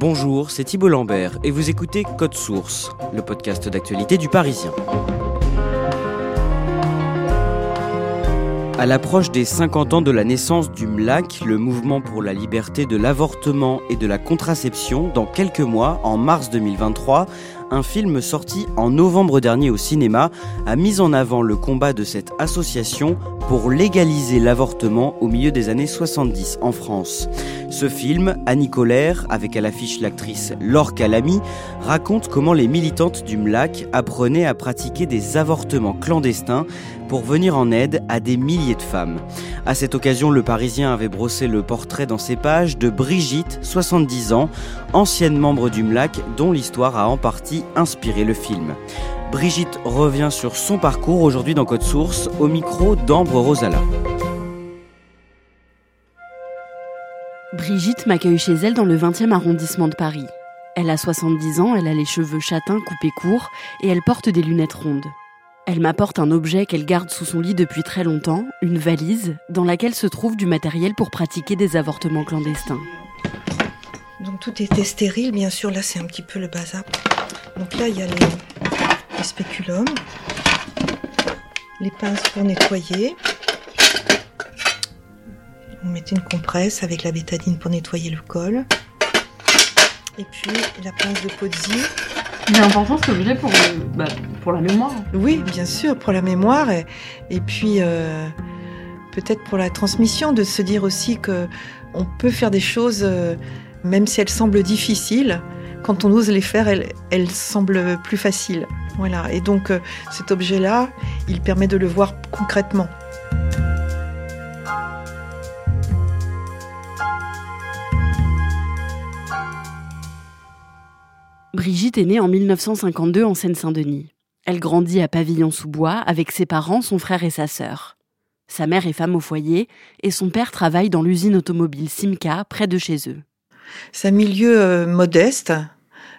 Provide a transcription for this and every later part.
Bonjour, c'est Thibault Lambert et vous écoutez Code Source, le podcast d'actualité du Parisien. À l'approche des 50 ans de la naissance du MLAC, le mouvement pour la liberté de l'avortement et de la contraception, dans quelques mois, en mars 2023, un film sorti en novembre dernier au cinéma a mis en avant le combat de cette association pour légaliser l'avortement au milieu des années 70 en France. Ce film, Annie Colère, avec à l'affiche l'actrice Laure Calamy, raconte comment les militantes du MLAC apprenaient à pratiquer des avortements clandestins pour venir en aide à des milliers de femmes. À cette occasion, le Parisien avait brossé le portrait dans ses pages de Brigitte, 70 ans, ancienne membre du MLAC, dont l'histoire a en partie inspiré le film. Brigitte revient sur son parcours aujourd'hui dans Code Source au micro d'Ambre Rosala. Brigitte m'accueille chez elle dans le 20e arrondissement de Paris. Elle a 70 ans, elle a les cheveux châtains coupés courts et elle porte des lunettes rondes. Elle m'apporte un objet qu'elle garde sous son lit depuis très longtemps, une valise, dans laquelle se trouve du matériel pour pratiquer des avortements clandestins. Donc tout était stérile, bien sûr, là c'est un petit peu le bazar. Donc là il y a les, les spéculums, les pinces pour nettoyer. Vous mettez une compresse avec la bétadine pour nettoyer le col. Et puis la pince de Pozzi. Est important cet objet pour, le- bah, pour la mémoire. Oui, bien sûr, pour la mémoire et, et puis euh, peut-être pour la transmission, de se dire aussi que on peut faire des choses, euh, même si elles semblent difficiles, quand on ose les faire, elles, elles semblent plus faciles. Voilà. Et donc euh, cet objet-là, il permet de le voir concrètement. Brigitte est née en 1952 en Seine-Saint-Denis. Elle grandit à Pavillon-sous-Bois avec ses parents, son frère et sa sœur. Sa mère est femme au foyer et son père travaille dans l'usine automobile Simca près de chez eux. C'est un milieu euh, modeste,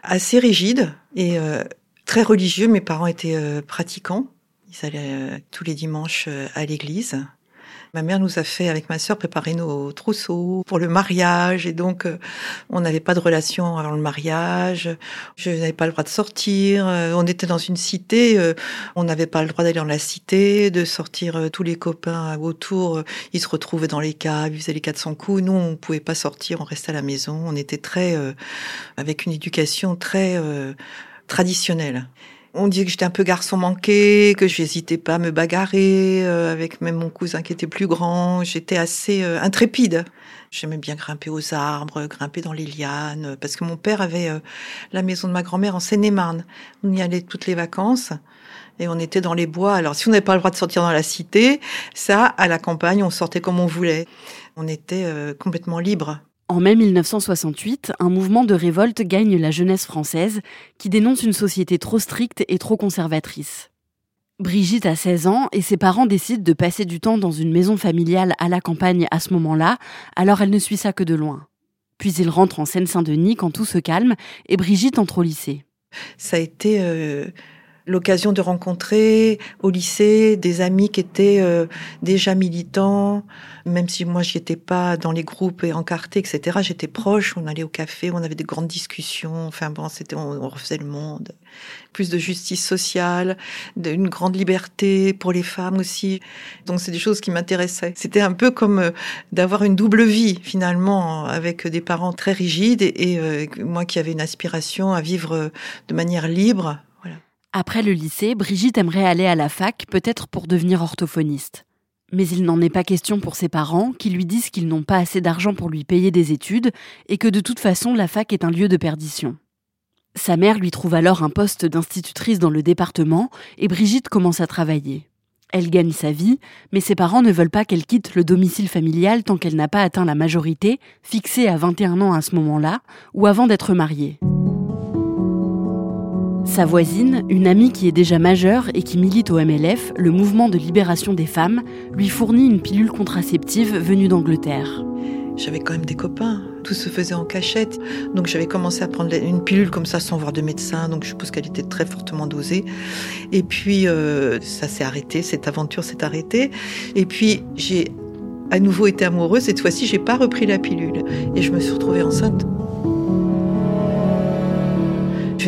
assez rigide et euh, très religieux. Mes parents étaient euh, pratiquants. Ils allaient euh, tous les dimanches euh, à l'église. Ma mère nous a fait, avec ma sœur, préparer nos trousseaux pour le mariage. Et donc, on n'avait pas de relation avant le mariage. Je n'avais pas le droit de sortir. On était dans une cité. On n'avait pas le droit d'aller dans la cité, de sortir tous les copains autour. Ils se retrouvaient dans les caves, ils faisaient les 400 coups. Nous, on pouvait pas sortir, on restait à la maison. On était très, euh, avec une éducation très euh, traditionnelle. On disait que j'étais un peu garçon manqué, que j'hésitais pas à me bagarrer euh, avec même mon cousin qui était plus grand. J'étais assez euh, intrépide. J'aimais bien grimper aux arbres, grimper dans les lianes, parce que mon père avait euh, la maison de ma grand-mère en Seine-et-Marne. On y allait toutes les vacances. Et on était dans les bois. Alors, si on n'avait pas le droit de sortir dans la cité, ça, à la campagne, on sortait comme on voulait. On était euh, complètement libre. En mai 1968, un mouvement de révolte gagne la jeunesse française qui dénonce une société trop stricte et trop conservatrice. Brigitte a 16 ans et ses parents décident de passer du temps dans une maison familiale à la campagne à ce moment-là, alors elle ne suit ça que de loin. Puis ils rentrent en Seine-Saint-Denis quand tout se calme et Brigitte entre au lycée. Ça a été euh, l'occasion de rencontrer au lycée des amis qui étaient euh, déjà militants, même si moi j'y étais pas dans les groupes et encartés, etc. J'étais proche, on allait au café, on avait des grandes discussions. Enfin bon, c'était on, refaisait le monde. Plus de justice sociale, une grande liberté pour les femmes aussi. Donc c'est des choses qui m'intéressaient. C'était un peu comme euh, d'avoir une double vie finalement avec des parents très rigides et, euh, moi qui avais une aspiration à vivre de manière libre après le lycée, Brigitte aimerait aller à la fac, peut-être pour devenir orthophoniste. Mais il n'en est pas question pour ses parents, qui lui disent qu'ils n'ont pas assez d'argent pour lui payer des études, et que de toute façon la fac est un lieu de perdition. Sa mère lui trouve alors un poste d'institutrice dans le département, et Brigitte commence à travailler. Elle gagne sa vie, mais ses parents ne veulent pas qu'elle quitte le domicile familial tant qu'elle n'a pas atteint la majorité, fixée à 21 ans à ce moment-là, ou avant d'être mariée. Sa voisine, une amie qui est déjà majeure et qui milite au MLF, le mouvement de libération des femmes, lui fournit une pilule contraceptive venue d'Angleterre. J'avais quand même des copains, tout se faisait en cachette. Donc j'avais commencé à prendre une pilule comme ça sans voir de médecin, donc je suppose qu'elle était très fortement dosée. Et puis euh, ça s'est arrêté, cette aventure s'est arrêtée. Et puis j'ai à nouveau été amoureuse, cette fois-ci j'ai pas repris la pilule et je me suis retrouvée enceinte.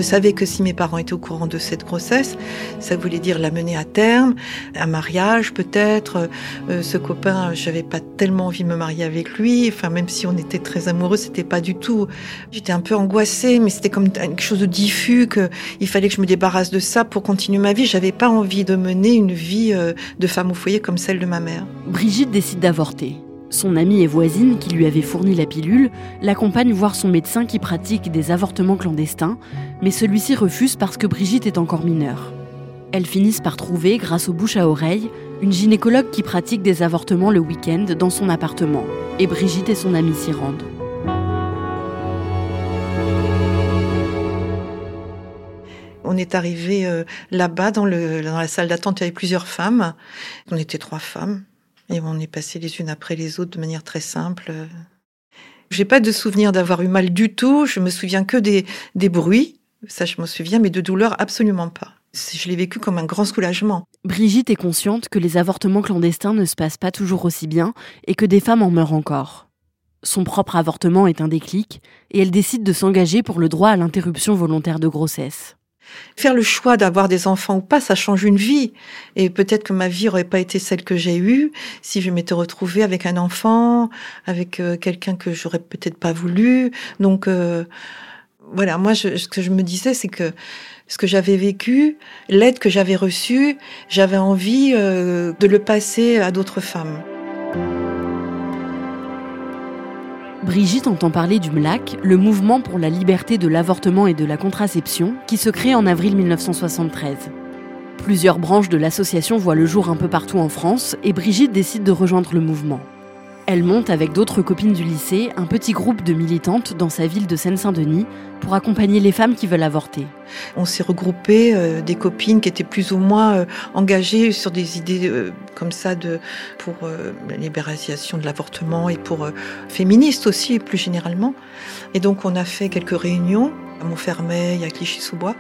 Je savais que si mes parents étaient au courant de cette grossesse, ça voulait dire la mener à terme, un mariage peut-être. Euh, ce copain, j'avais pas tellement envie de me marier avec lui. Enfin, même si on était très amoureux, c'était pas du tout. J'étais un peu angoissée, mais c'était comme quelque chose de diffus que il fallait que je me débarrasse de ça pour continuer ma vie. J'avais pas envie de mener une vie euh, de femme au foyer comme celle de ma mère. Brigitte décide d'avorter. Son amie et voisine, qui lui avait fourni la pilule, l'accompagne voir son médecin qui pratique des avortements clandestins, mais celui-ci refuse parce que Brigitte est encore mineure. Elles finissent par trouver, grâce aux bouches à oreille, une gynécologue qui pratique des avortements le week-end dans son appartement, et Brigitte et son amie s'y rendent. On est arrivé euh, là-bas dans, la salle d'attente, il y avait plusieurs femmes. On était trois femmes. Et on est passé les unes après les autres de manière très simple. J'ai pas de souvenir d'avoir eu mal du tout. Je me souviens que des, des bruits. Ça, je me souviens, mais de douleur, absolument pas. Je l'ai vécu comme un grand soulagement. Brigitte est consciente que les avortements clandestins ne se passent pas toujours aussi bien et que des femmes en meurent encore. Son propre avortement est un déclic et elle décide de s'engager pour le droit à l'interruption volontaire de grossesse. Faire le choix d'avoir des enfants ou pas, ça change une vie. Et peut-être que ma vie aurait pas été celle que j'ai eue si je m'étais retrouvée avec un enfant, avec euh, quelqu'un que j'aurais peut-être pas voulu. Donc euh, voilà, moi, ce que je me disais, c'est que ce que j'avais vécu, l'aide que j'avais reçue, j'avais envie euh, de le passer à d'autres femmes. Brigitte entend parler du MLAC, le mouvement pour la liberté de l'avortement et de la contraception, qui se crée en avril 1973. Plusieurs branches de l'association voient le jour un peu partout en France et Brigitte décide de rejoindre le mouvement. Elle monte avec d'autres copines du lycée un petit groupe de militantes dans sa ville de Seine-Saint-Denis pour accompagner les femmes qui veulent avorter. On s'est regroupé euh, des copines qui étaient plus ou moins euh, engagées sur des idées euh, comme ça pour la libéralisation de l'avortement et pour féministes aussi plus généralement. Et donc on a fait quelques réunions à Montfermeil, à Clichy-sous-Bois,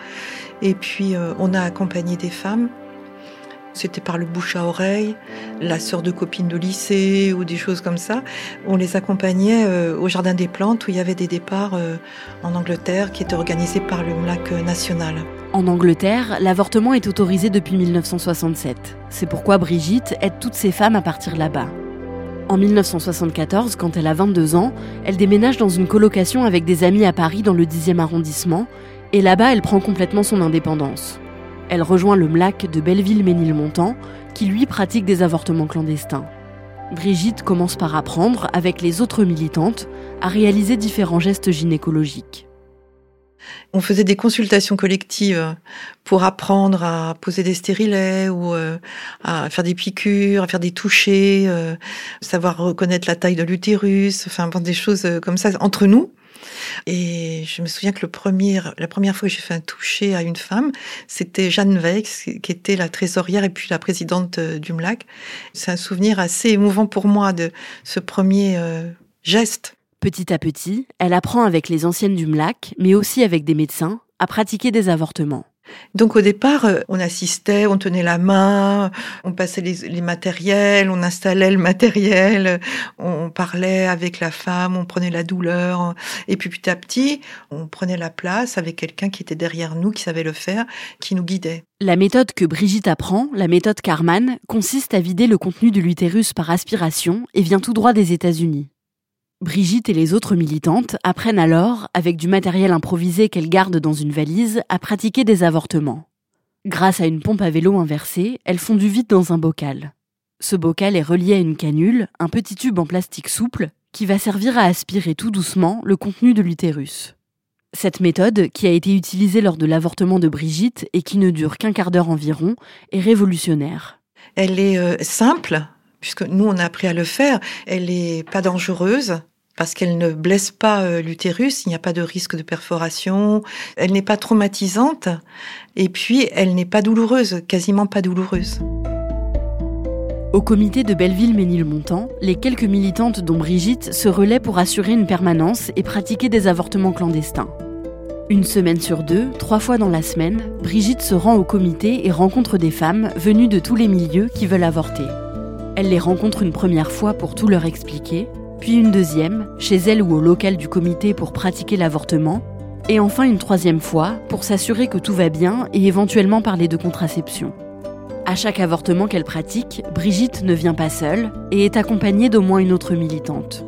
et puis on a accompagné des femmes c'était par le bouche à oreille, la sœur de copine de lycée ou des choses comme ça. On les accompagnait euh, au Jardin des Plantes où il y avait des départs euh, en Angleterre qui étaient organisés par le MLAC national. En Angleterre, l'avortement est autorisé depuis 1967. C'est pourquoi Brigitte aide toutes ces femmes à partir là-bas. En 1974, quand elle a 22 ans, elle déménage dans une colocation avec des amis à Paris dans le 10e arrondissement, et là-bas elle prend complètement son indépendance. Elle rejoint le MLAC de Belleville-Ménilmontant, qui lui pratique des avortements clandestins. Brigitte commence par apprendre, avec les autres militantes, à réaliser différents gestes gynécologiques. On faisait des consultations collectives pour apprendre à poser des stérilets ou euh, à faire des piqûres, à faire des touchés, euh, savoir reconnaître la taille de l'utérus, enfin des choses euh, comme ça entre nous. Et je me souviens que la première fois que j'ai fait un toucher à une femme, c'était Jeanne Vex, qui était la trésorière et puis la présidente euh, du MLAC. C'est un souvenir assez émouvant pour moi de ce premier euh, geste. Petit à petit, elle apprend avec les anciennes du MLAC, mais aussi avec des médecins, à pratiquer des avortements. Donc au départ, euh, on assistait, on tenait la main, on passait les, matériels, on installait le matériel, on parlait avec la femme, on prenait la douleur, et puis petit à petit, on prenait la place avec quelqu'un qui était derrière nous, qui savait le faire, qui nous guidait. La méthode que Brigitte apprend, la méthode Carman, consiste à vider le contenu de l'utérus par aspiration et vient tout droit des États-Unis. Brigitte et les autres militantes apprennent alors, avec du matériel improvisé qu'elles gardent dans une valise, à pratiquer des avortements. Grâce à une pompe à vélo inversée, elles font du vide dans un bocal. Ce bocal est relié à une canule, un petit tube en plastique souple, qui va servir à aspirer tout doucement le contenu de l'utérus. Cette méthode, qui a été utilisée lors de l'avortement de Brigitte et qui ne dure qu'un quart d'heure environ, est révolutionnaire. Elle est euh, simple, puisque nous on a appris à le faire. Elle n'est pas dangereuse parce qu'elle ne blesse pas euh, l'utérus, il n'y a pas de risque de perforation, elle n'est pas traumatisante, et puis elle n'est pas douloureuse, quasiment pas douloureuse. Au comité de Belleville-Ménilmontant, les quelques militantes dont Brigitte se relaient pour assurer une permanence et pratiquer des avortements clandestins. Une semaine sur deux, trois fois dans la semaine, Brigitte se rend au comité et rencontre des femmes venues de tous les milieux qui veulent avorter. Elle les rencontre une première fois pour tout leur expliquer, puis une deuxième, chez elle ou au local du comité pour pratiquer l'avortement, et enfin une troisième fois pour s'assurer que tout va bien et éventuellement parler de contraception. À chaque avortement qu'elle pratique, Brigitte ne vient pas seule et est accompagnée d'au moins une autre militante.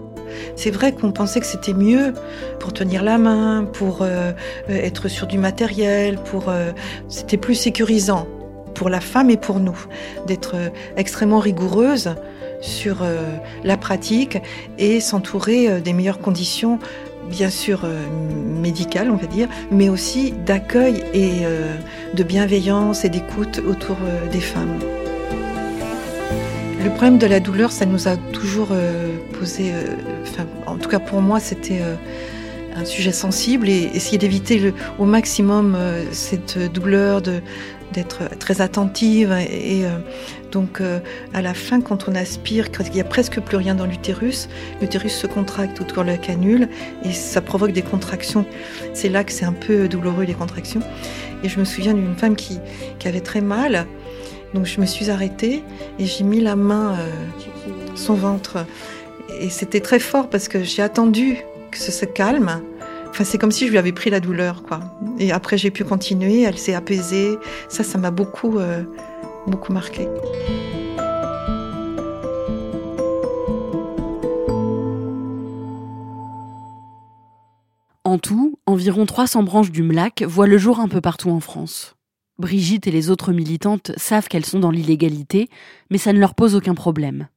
C'est vrai qu'on pensait que c'était mieux pour tenir la main, pour euh, être sur du matériel, pour euh, c'était plus sécurisant pour la femme et pour nous d'être euh, extrêmement rigoureuse sur euh, la pratique et s'entourer euh, des meilleures conditions bien sûr euh, médicales, on va dire, mais aussi d'accueil et de bienveillance et d'écoute autour des femmes. Le problème de la douleur, ça nous a toujours posé, en tout cas pour moi, c'était un sujet sensible et essayer d'éviter au maximum cette douleur, d'être très attentive et donc euh, à la fin, quand on aspire, quand il n'y a presque plus rien dans l'utérus, l'utérus se contracte autour de la canule et ça provoque des contractions. C'est là que c'est un peu douloureux les contractions. Et je me souviens d'une femme qui, avait très mal. Donc je me suis arrêtée et j'ai mis la main euh, son ventre. Et c'était très fort parce que j'ai attendu que ce se calme. Enfin, c'est comme si je lui avais pris la douleur, quoi. Et après, j'ai pu continuer. Elle s'est apaisée. Ça, ça m'a beaucoup, euh, beaucoup marqué. En tout, environ 300 branches du MLAC voient le jour un peu partout en France. Brigitte et les autres militantes savent qu'elles sont dans l'illégalité, mais ça ne leur pose aucun problème.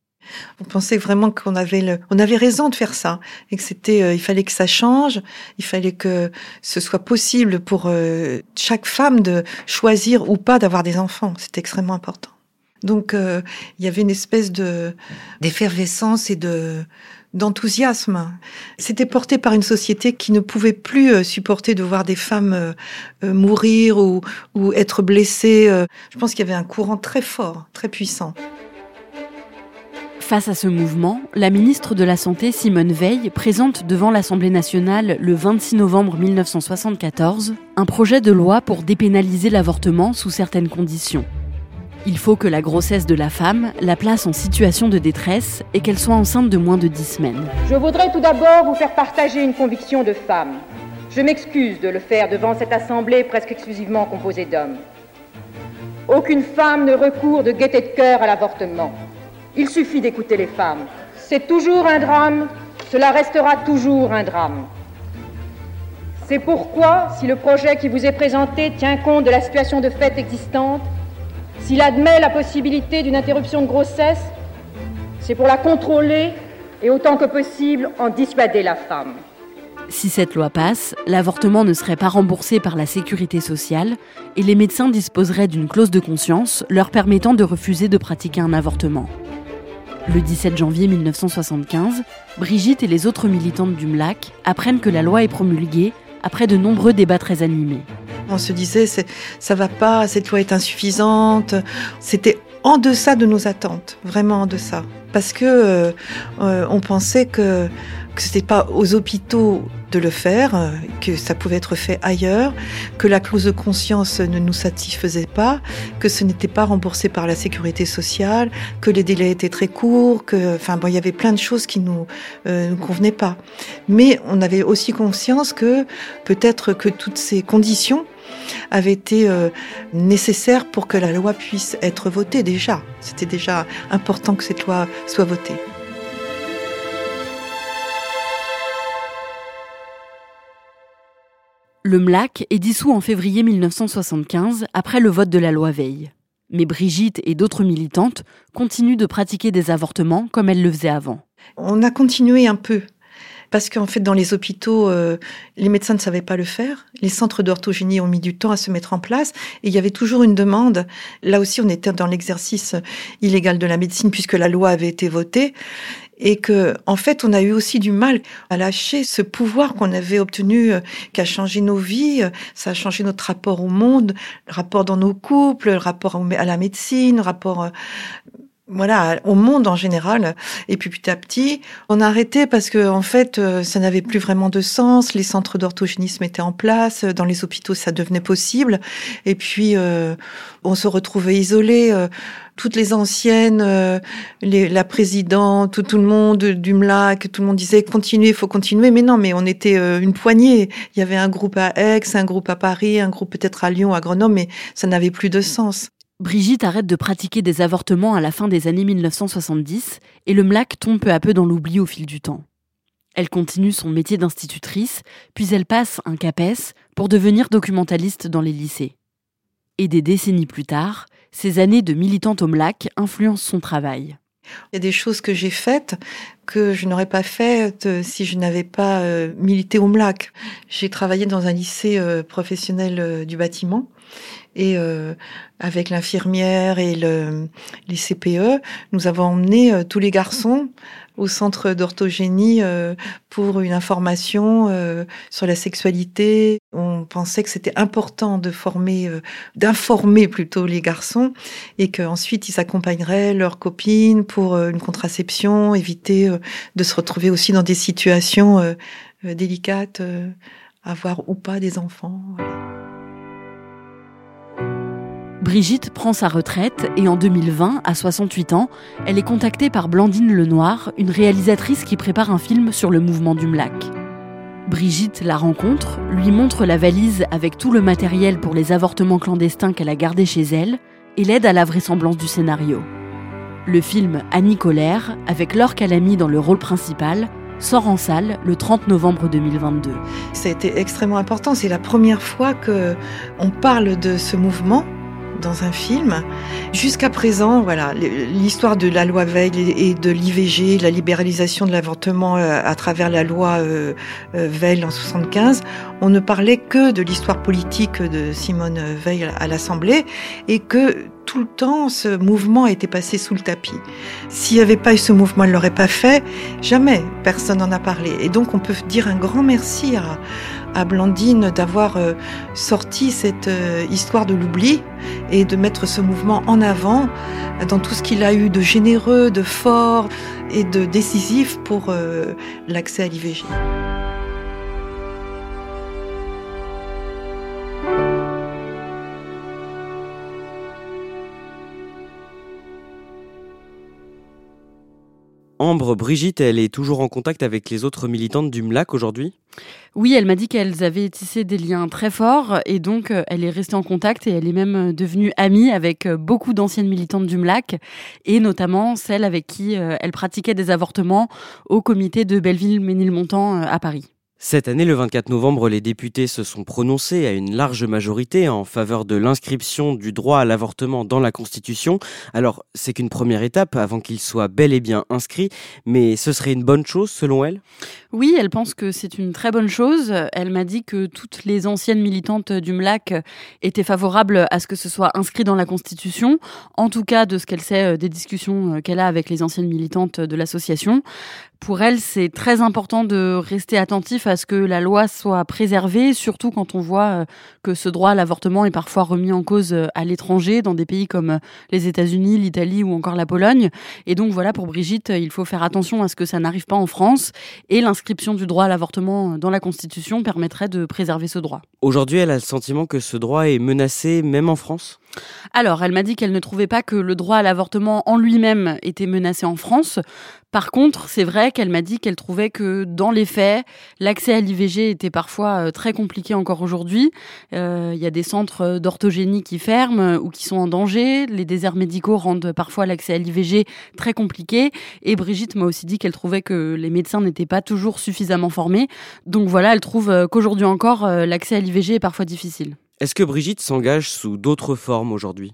On pensait vraiment qu'on avait on avait raison de faire ça et que c'était, euh, il fallait que ça change, il fallait que ce soit possible pour euh, chaque femme de choisir ou pas d'avoir des enfants. C'était extrêmement important. Donc euh, il y avait une espèce de d'effervescence et de d'enthousiasme. C'était porté par une société qui ne pouvait plus supporter de voir des femmes mourir ou, ou être blessées. Je pense qu'il y avait un courant très fort, très puissant. Face à ce mouvement, la ministre de la Santé Simone Veil présente devant l'Assemblée nationale le 26 novembre 1974 un projet de loi pour dépénaliser l'avortement sous certaines conditions. Il faut que la grossesse de la femme la place en situation de détresse et qu'elle soit enceinte de moins de 10 semaines. Je voudrais tout d'abord vous faire partager une conviction de femme. Je m'excuse de le faire devant cette assemblée presque exclusivement composée d'hommes. Aucune femme ne recourt de gaieté de cœur à l'avortement. Il suffit d'écouter les femmes. C'est toujours un drame, cela restera toujours un drame. C'est pourquoi, si le projet qui vous est présenté tient compte de la situation de fait existante, s'il admet la possibilité d'une interruption de grossesse, c'est pour la contrôler et autant que possible en dissuader la femme. Si cette loi passe, l'avortement ne serait pas remboursé par la sécurité sociale et les médecins disposeraient d'une clause de conscience leur permettant de refuser de pratiquer un avortement. Le 17 janvier 1975, Brigitte et les autres militantes du MLAC apprennent que la loi est promulguée après de nombreux débats très animés. On se disait, ça va pas, cette loi est insuffisante. C'était en deçà de nos attentes, vraiment en deçà. Parce que euh, on pensait que, que c'était pas aux hôpitaux de le faire, euh, que ça pouvait être fait ailleurs, que la clause de conscience ne nous satisfaisait pas, que ce n'était pas remboursé par la sécurité sociale, que les délais étaient très courts, que, enfin bon, il y avait plein de choses qui nous, euh, nous convenaient pas. Mais on avait aussi conscience que peut-être que toutes ces conditions avaient été euh, nécessaires pour que la loi puisse être votée déjà. C'était déjà important que cette loi soit votée. Le MLAC est dissous en février 1975 après le vote de la loi Veil. Mais Brigitte et d'autres militantes continuent de pratiquer des avortements comme elles le faisaient avant. On a continué un peu. Parce qu'en fait, dans les hôpitaux, euh, les médecins ne savaient pas le faire. Les centres d'orthogénie ont mis du temps à se mettre en place. Et il y avait toujours une demande. Là aussi, on était dans l'exercice illégal de la médecine puisque la loi avait été votée et que en fait on a eu aussi du mal à lâcher ce pouvoir qu'on avait obtenu euh, qui a changé nos vies ça a changé notre rapport au monde le rapport dans nos couples le rapport à la médecine le rapport euh, voilà, au monde en général. Et puis petit à petit, on a arrêté parce que en fait, euh, ça n'avait plus vraiment de sens. Les centres d'orthogénisme étaient en place, dans les hôpitaux, ça devenait possible. Et puis, euh, on se retrouvait isolés. Euh, toutes les anciennes, les, la présidente, tout, le monde du MLAC, tout le monde disait continuez, il faut continuer. Mais non, mais on était une poignée. Il y avait un groupe à Aix, un groupe à Paris, un groupe peut-être à Lyon, à Grenoble, mais ça n'avait plus de sens. Brigitte arrête de pratiquer des avortements à la fin des années 1970 et le MLAC tombe peu à peu dans l'oubli au fil du temps. Elle continue son métier d'institutrice, puis elle passe un CAPES pour devenir documentaliste dans les lycées. Et des décennies plus tard, ces années de militante au MLAC influencent son travail. Il y a des choses que j'ai faites que je n'aurais pas faites euh, si je n'avais pas euh, milité au MLAC. J'ai travaillé dans un lycée euh, professionnel du bâtiment et euh, avec l'infirmière et le, les CPE, nous avons emmené euh, tous les garçons au centre d'orthogénie euh, pour une information sur la sexualité. On pensait que c'était important de former, d'informer plutôt les garçons et qu'ensuite ils s'accompagneraient leurs copines pour une contraception, éviter de se retrouver aussi dans des situations délicates, avoir ou pas des enfants. Brigitte prend sa retraite et en 2020, à 68 ans, elle est contactée par Blandine Lenoir, une réalisatrice qui prépare un film sur le mouvement du MLAC. Brigitte la rencontre, lui montre la valise avec tout le matériel pour les avortements clandestins qu'elle a gardé chez elle et l'aide à la vraisemblance du scénario. Le film Annie Colère, avec Laure Calamy dans le rôle principal, sort en salle le 30 novembre 2022. Ça a été extrêmement important. C'est la première fois que on parle de ce mouvement dans un film. Jusqu'à présent, voilà, l'histoire de la loi Veil et de l'IVG, la libéralisation de l'avortement euh, à travers la loi euh, euh, Veil en 75, on ne parlait que de l'histoire politique de Simone Veil à l'Assemblée et que tout le temps, ce mouvement a été passé sous le tapis. S'il n'y avait pas eu ce mouvement, elle ne l'aurait pas fait. Jamais personne n'en a parlé. Et donc, on peut dire un grand merci à, à Blandine d'avoir euh, sorti cette euh, histoire de l'oubli et de mettre ce mouvement en avant dans tout ce qu'il a eu de généreux, de fort et de décisif pour euh, l'accès à l'IVG. Ambre, Brigitte, elle est toujours en contact avec les autres militantes du MLAC aujourd'hui? Oui, elle m'a dit qu'elles avaient tissé des liens très forts et donc euh, elle est restée en contact et elle est même euh, devenue amie avec euh, beaucoup d'anciennes militantes du MLAC et notamment celle avec qui elle pratiquait des avortements au comité de Belleville-Ménilmontant à Paris. Cette année, le 24 novembre, les députés se sont prononcés à une large majorité en faveur de l'inscription du droit à l'avortement dans la Constitution. Alors, c'est qu'une première étape avant qu'il soit bel et bien inscrit, mais ce serait une bonne chose selon elle? Oui, elle pense que c'est une très bonne chose. Elle m'a dit que toutes les anciennes militantes du MLAC étaient favorables à ce que ce soit inscrit dans la Constitution, en tout cas de ce qu'elle sait euh, des discussions euh, qu'elle a avec les anciennes militantes de l'association. Pour elle, c'est très important de rester attentif à ce que la loi soit préservée, surtout quand on voit euh, que ce droit à l'avortement est parfois remis en cause euh, à l'étranger, dans des pays comme euh, les États-Unis, l'Italie ou encore la Pologne. Et donc voilà, pour Brigitte, il faut faire attention à ce que ça n'arrive pas en France. Et l'inscription du droit à l'avortement dans la Constitution permettrait de préserver ce droit. Aujourd'hui, elle a le sentiment que ce droit est menacé même en France? Alors, elle m'a dit qu'elle ne trouvait pas que le droit à l'avortement en lui-même était menacé en France. Par contre, c'est vrai qu'elle m'a dit qu'elle trouvait que dans les faits, l'accès à l'IVG était parfois euh, très compliqué encore aujourd'hui. Euh, il y a des centres d'orthogénie qui ferment ou qui sont en danger. Les déserts médicaux rendent parfois l'accès à l'IVG très compliqué. Et Brigitte m'a aussi dit qu'elle trouvait que les médecins n'étaient pas toujours suffisamment formés. Donc voilà, elle trouve euh, qu'aujourd'hui encore, l'accès à l'IVG est parfois difficile. Est-ce que Brigitte s'engage sous d'autres formes aujourd'hui?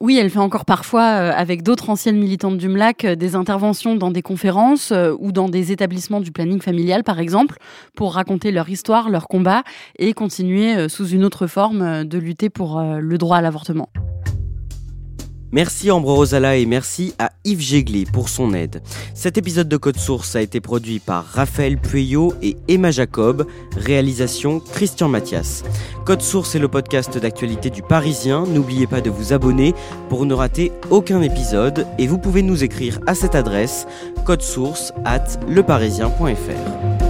Oui, elle fait encore parfois, euh, avec d'autres anciennes militantes du MLAC, euh, des interventions dans des conférences euh, ou dans des établissements du planning familial, par exemple, pour raconter leur histoire, leur combat et continuer sous une autre forme de lutter pour le droit à l'avortement. Merci Ambre Rosala et merci à Yves Jéglé pour son aide. Cet épisode de Code Source a été produit par Raphaël Pueyo et Emma Jacob, réalisation Christian Mathias. Code Source est le podcast d'actualité du Parisien. N'oubliez pas de vous abonner pour ne rater aucun épisode et vous pouvez nous écrire à cette adresse source at leparisien.fr.